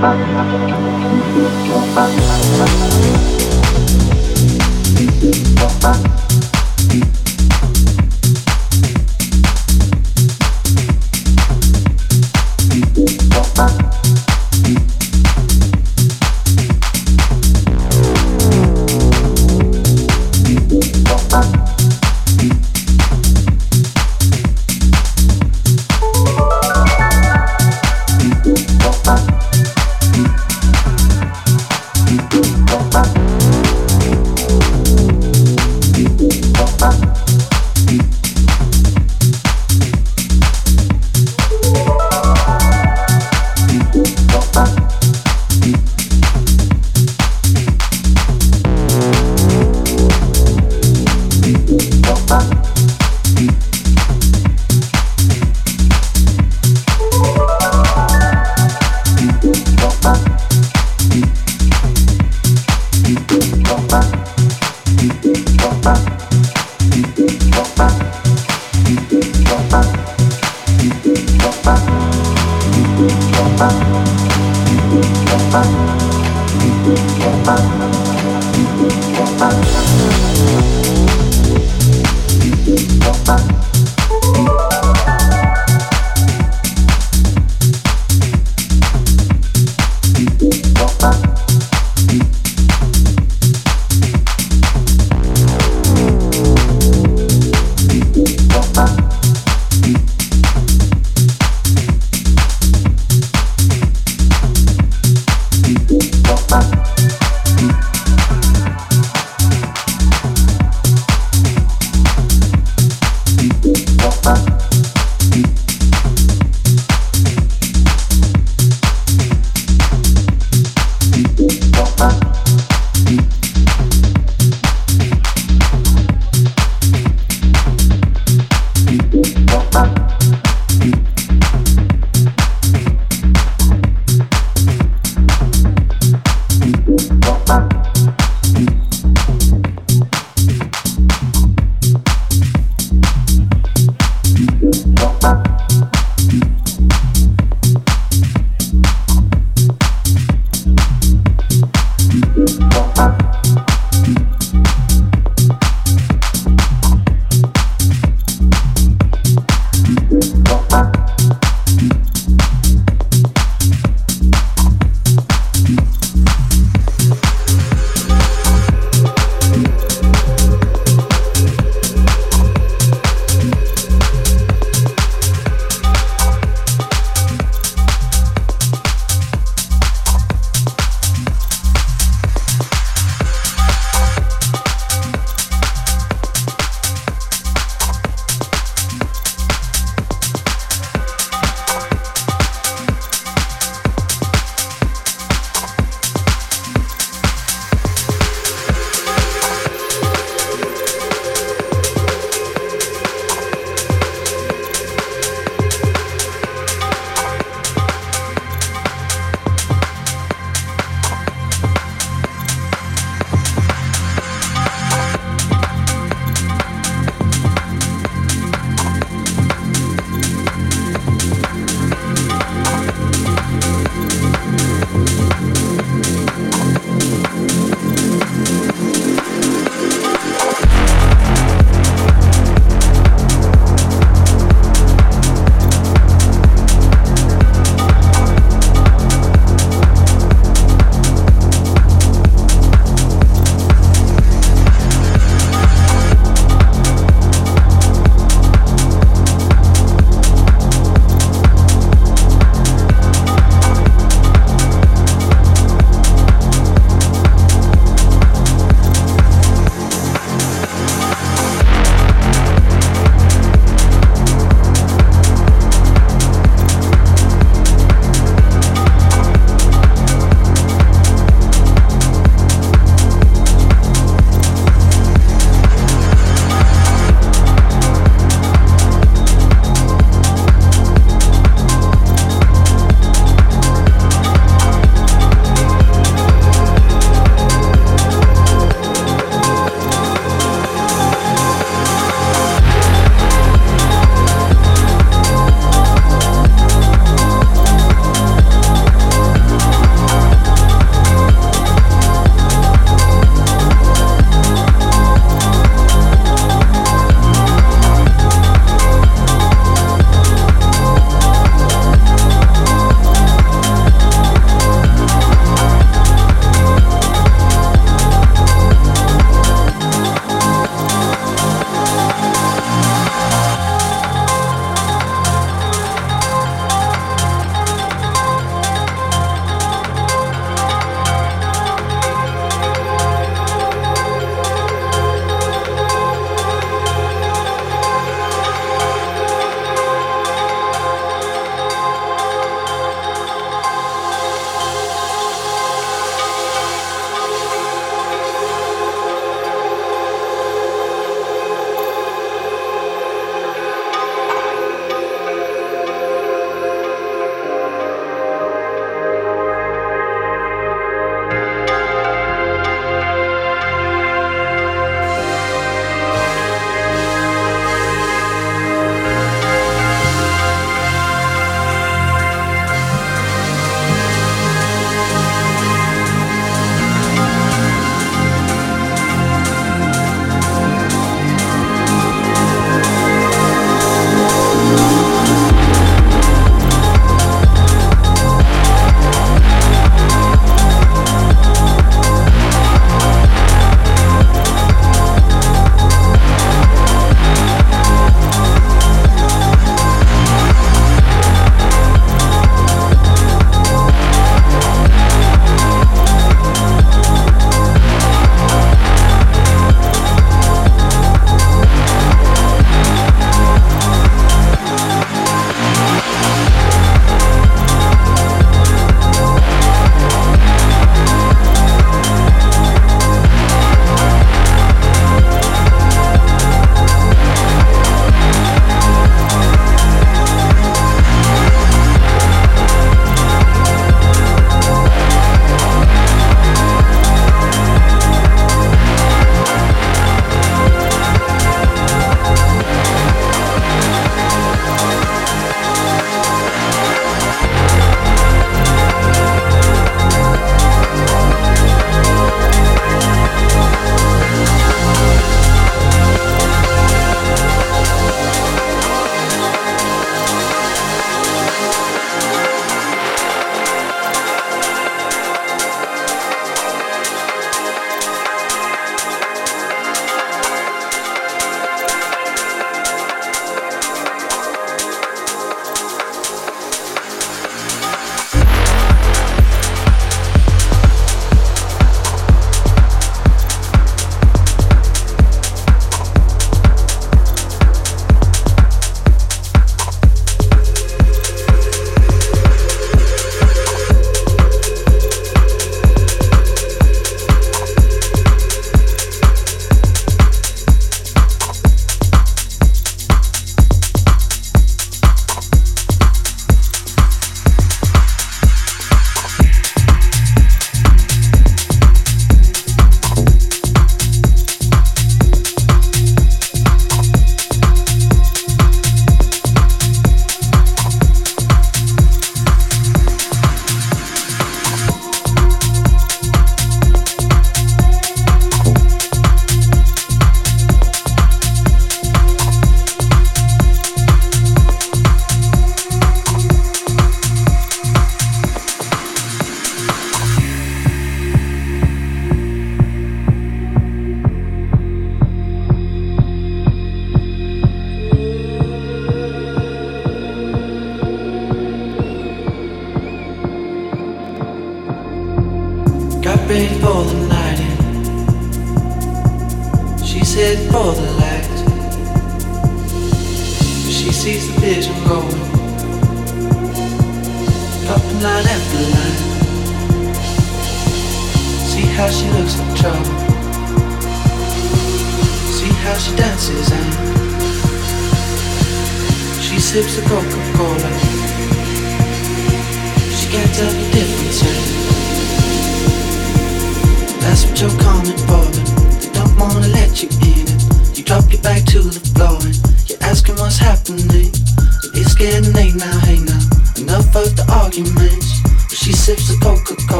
Thank Thank you.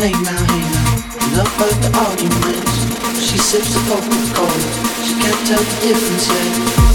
hey now, hey now. Love her the arguments. She sips the vodka cold. She can't tell the difference yet.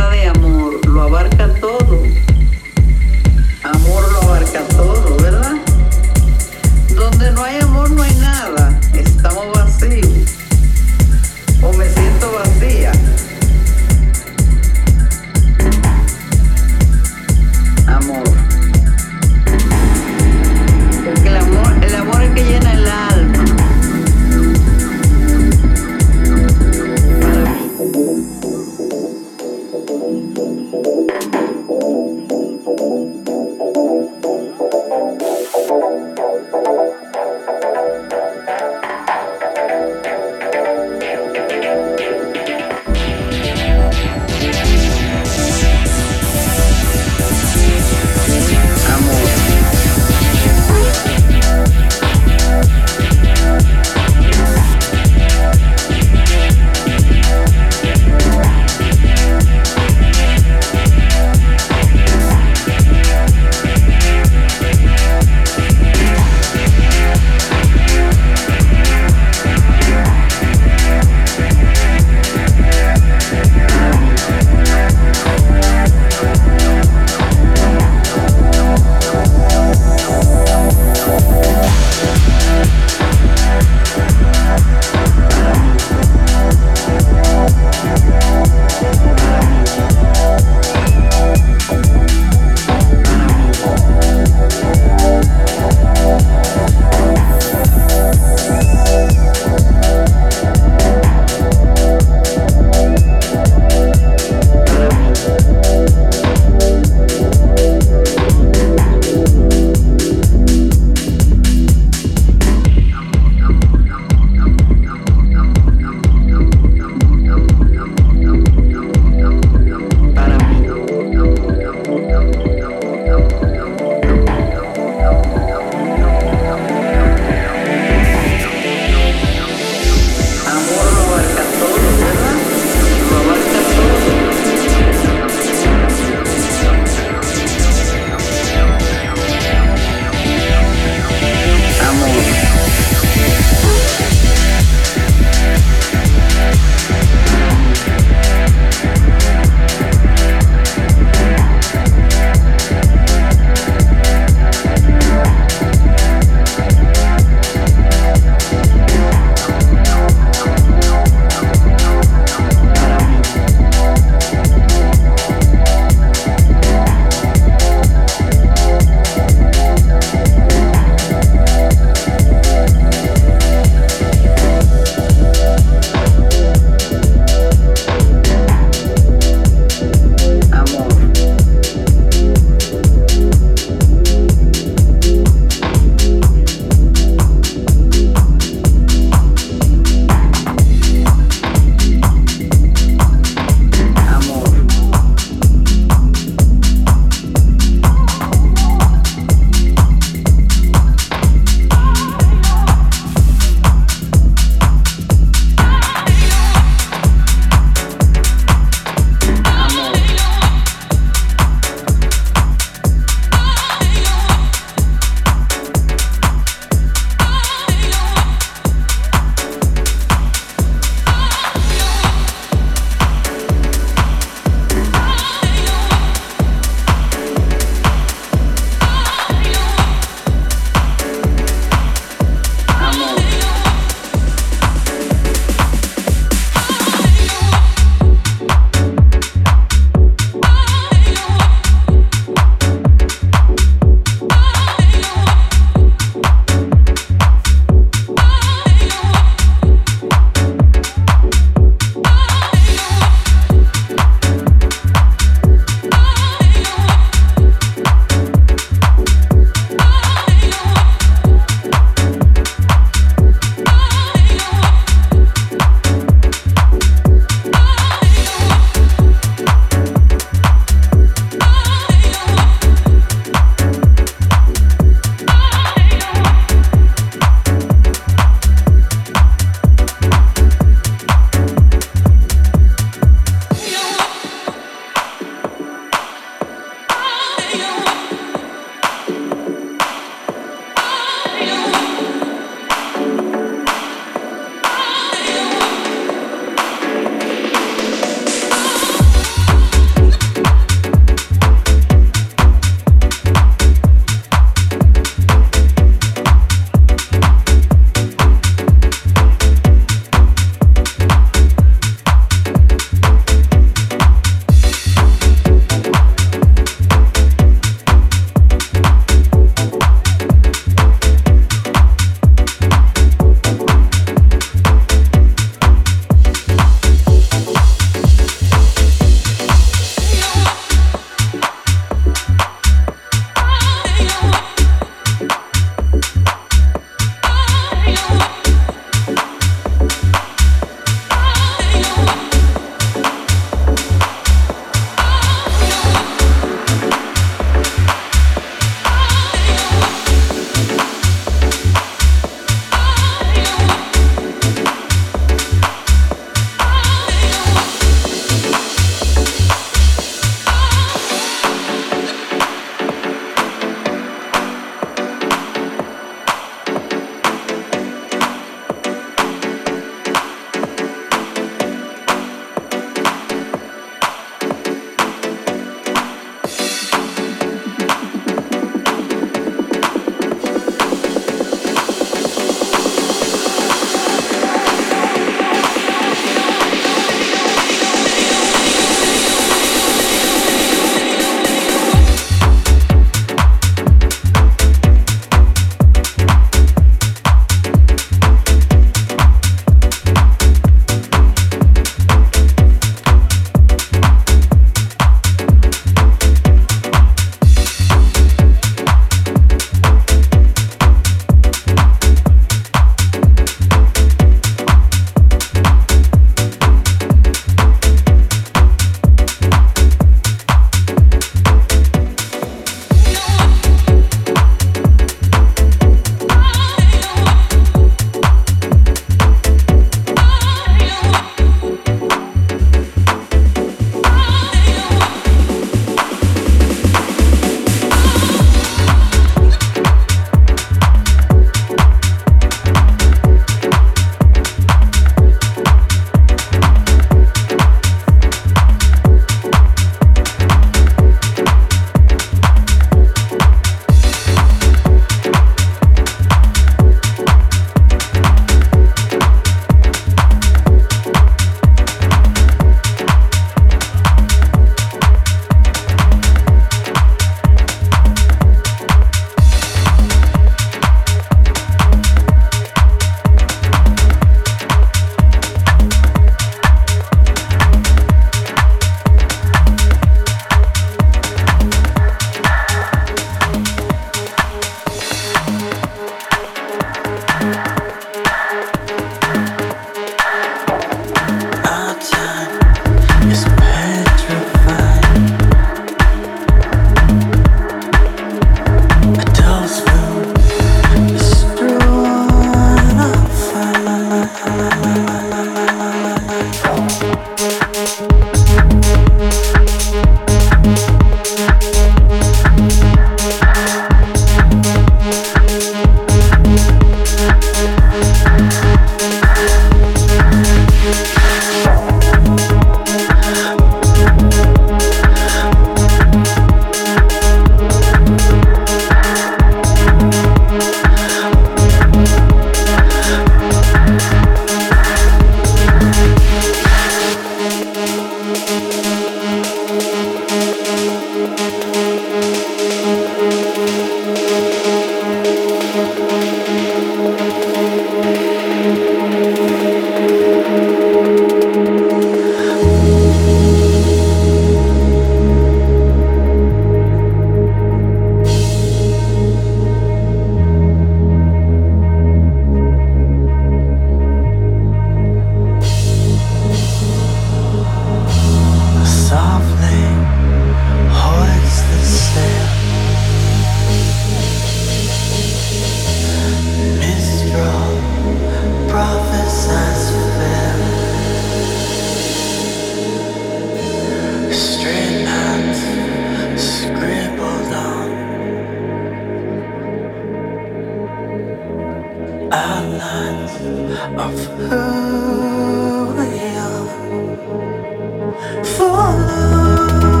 Follow.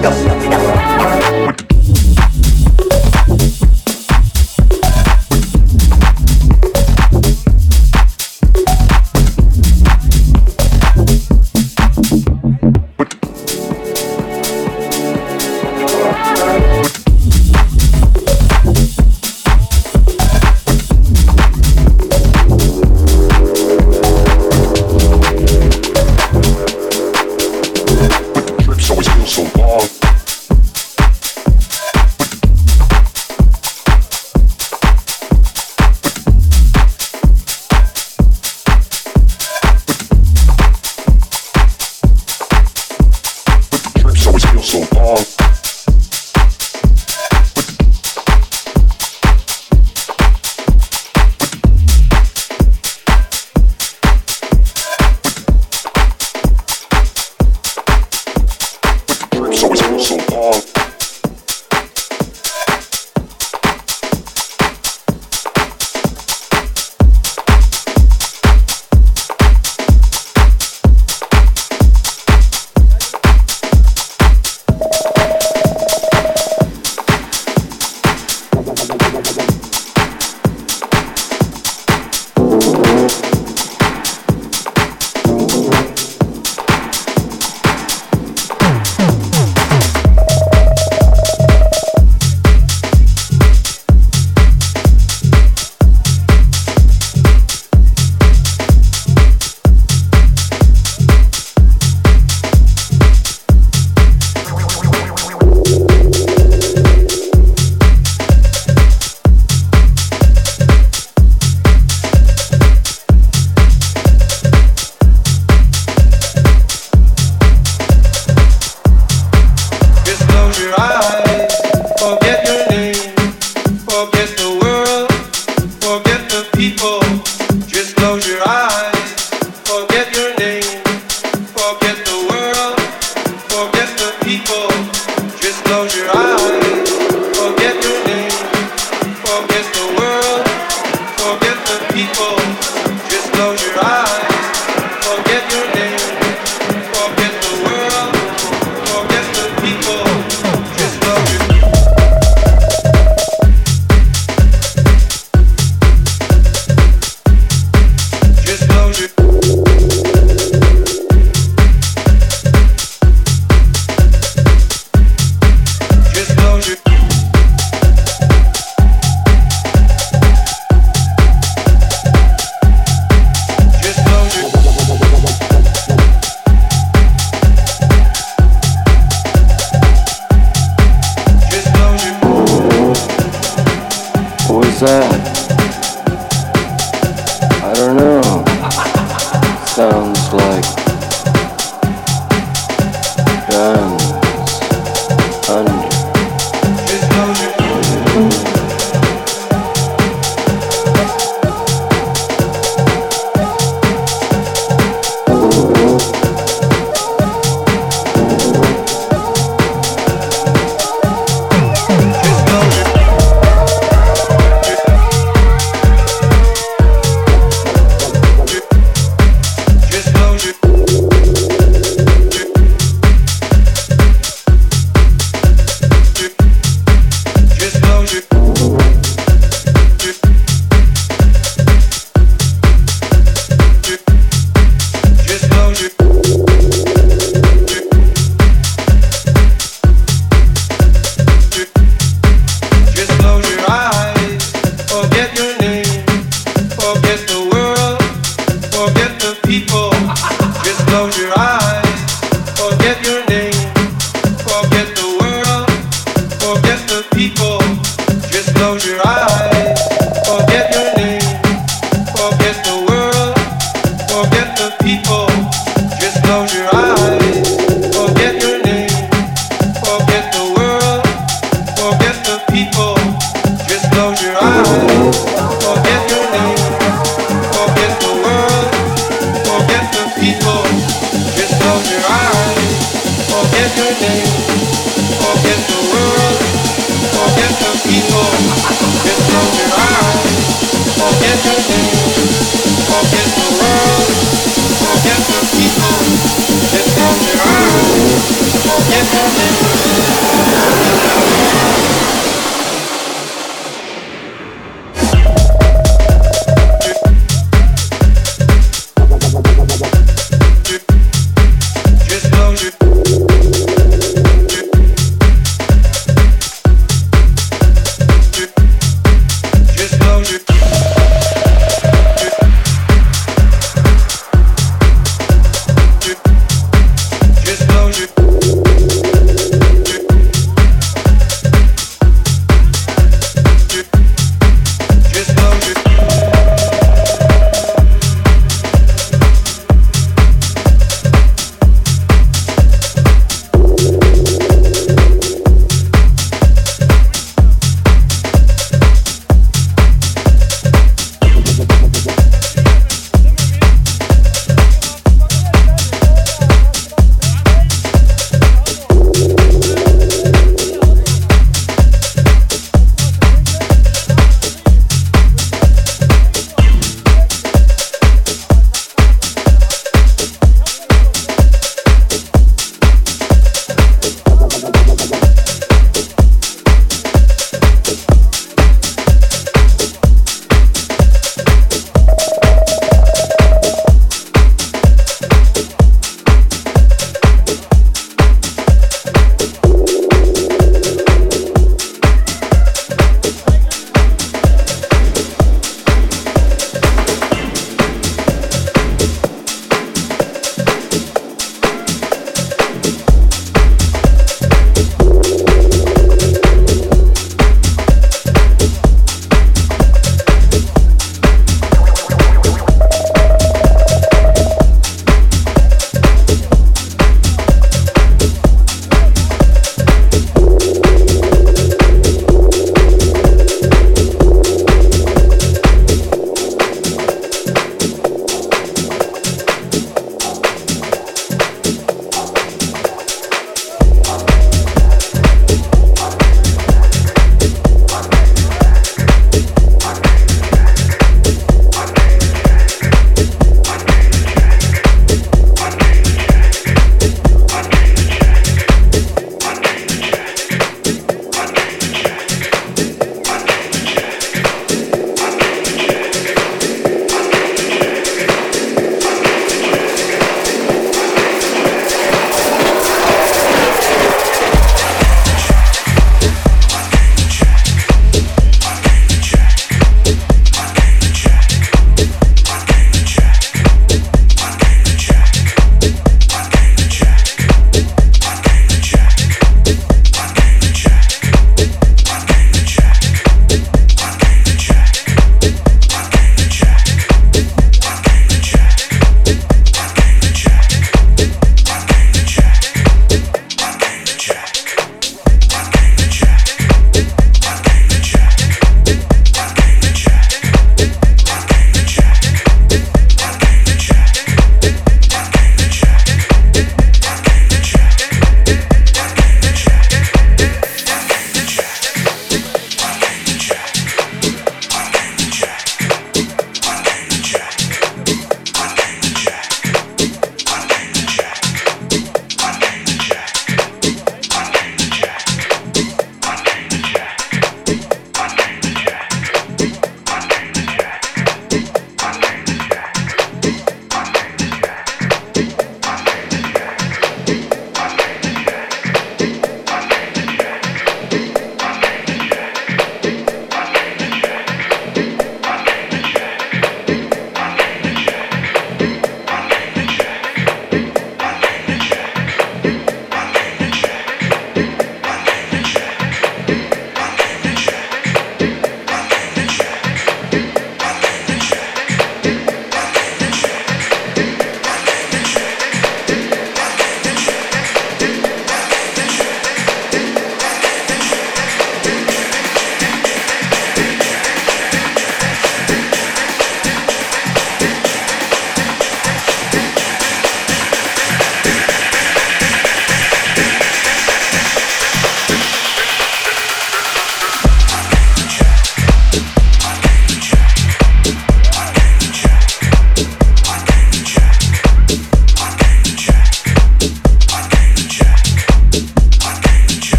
깜짝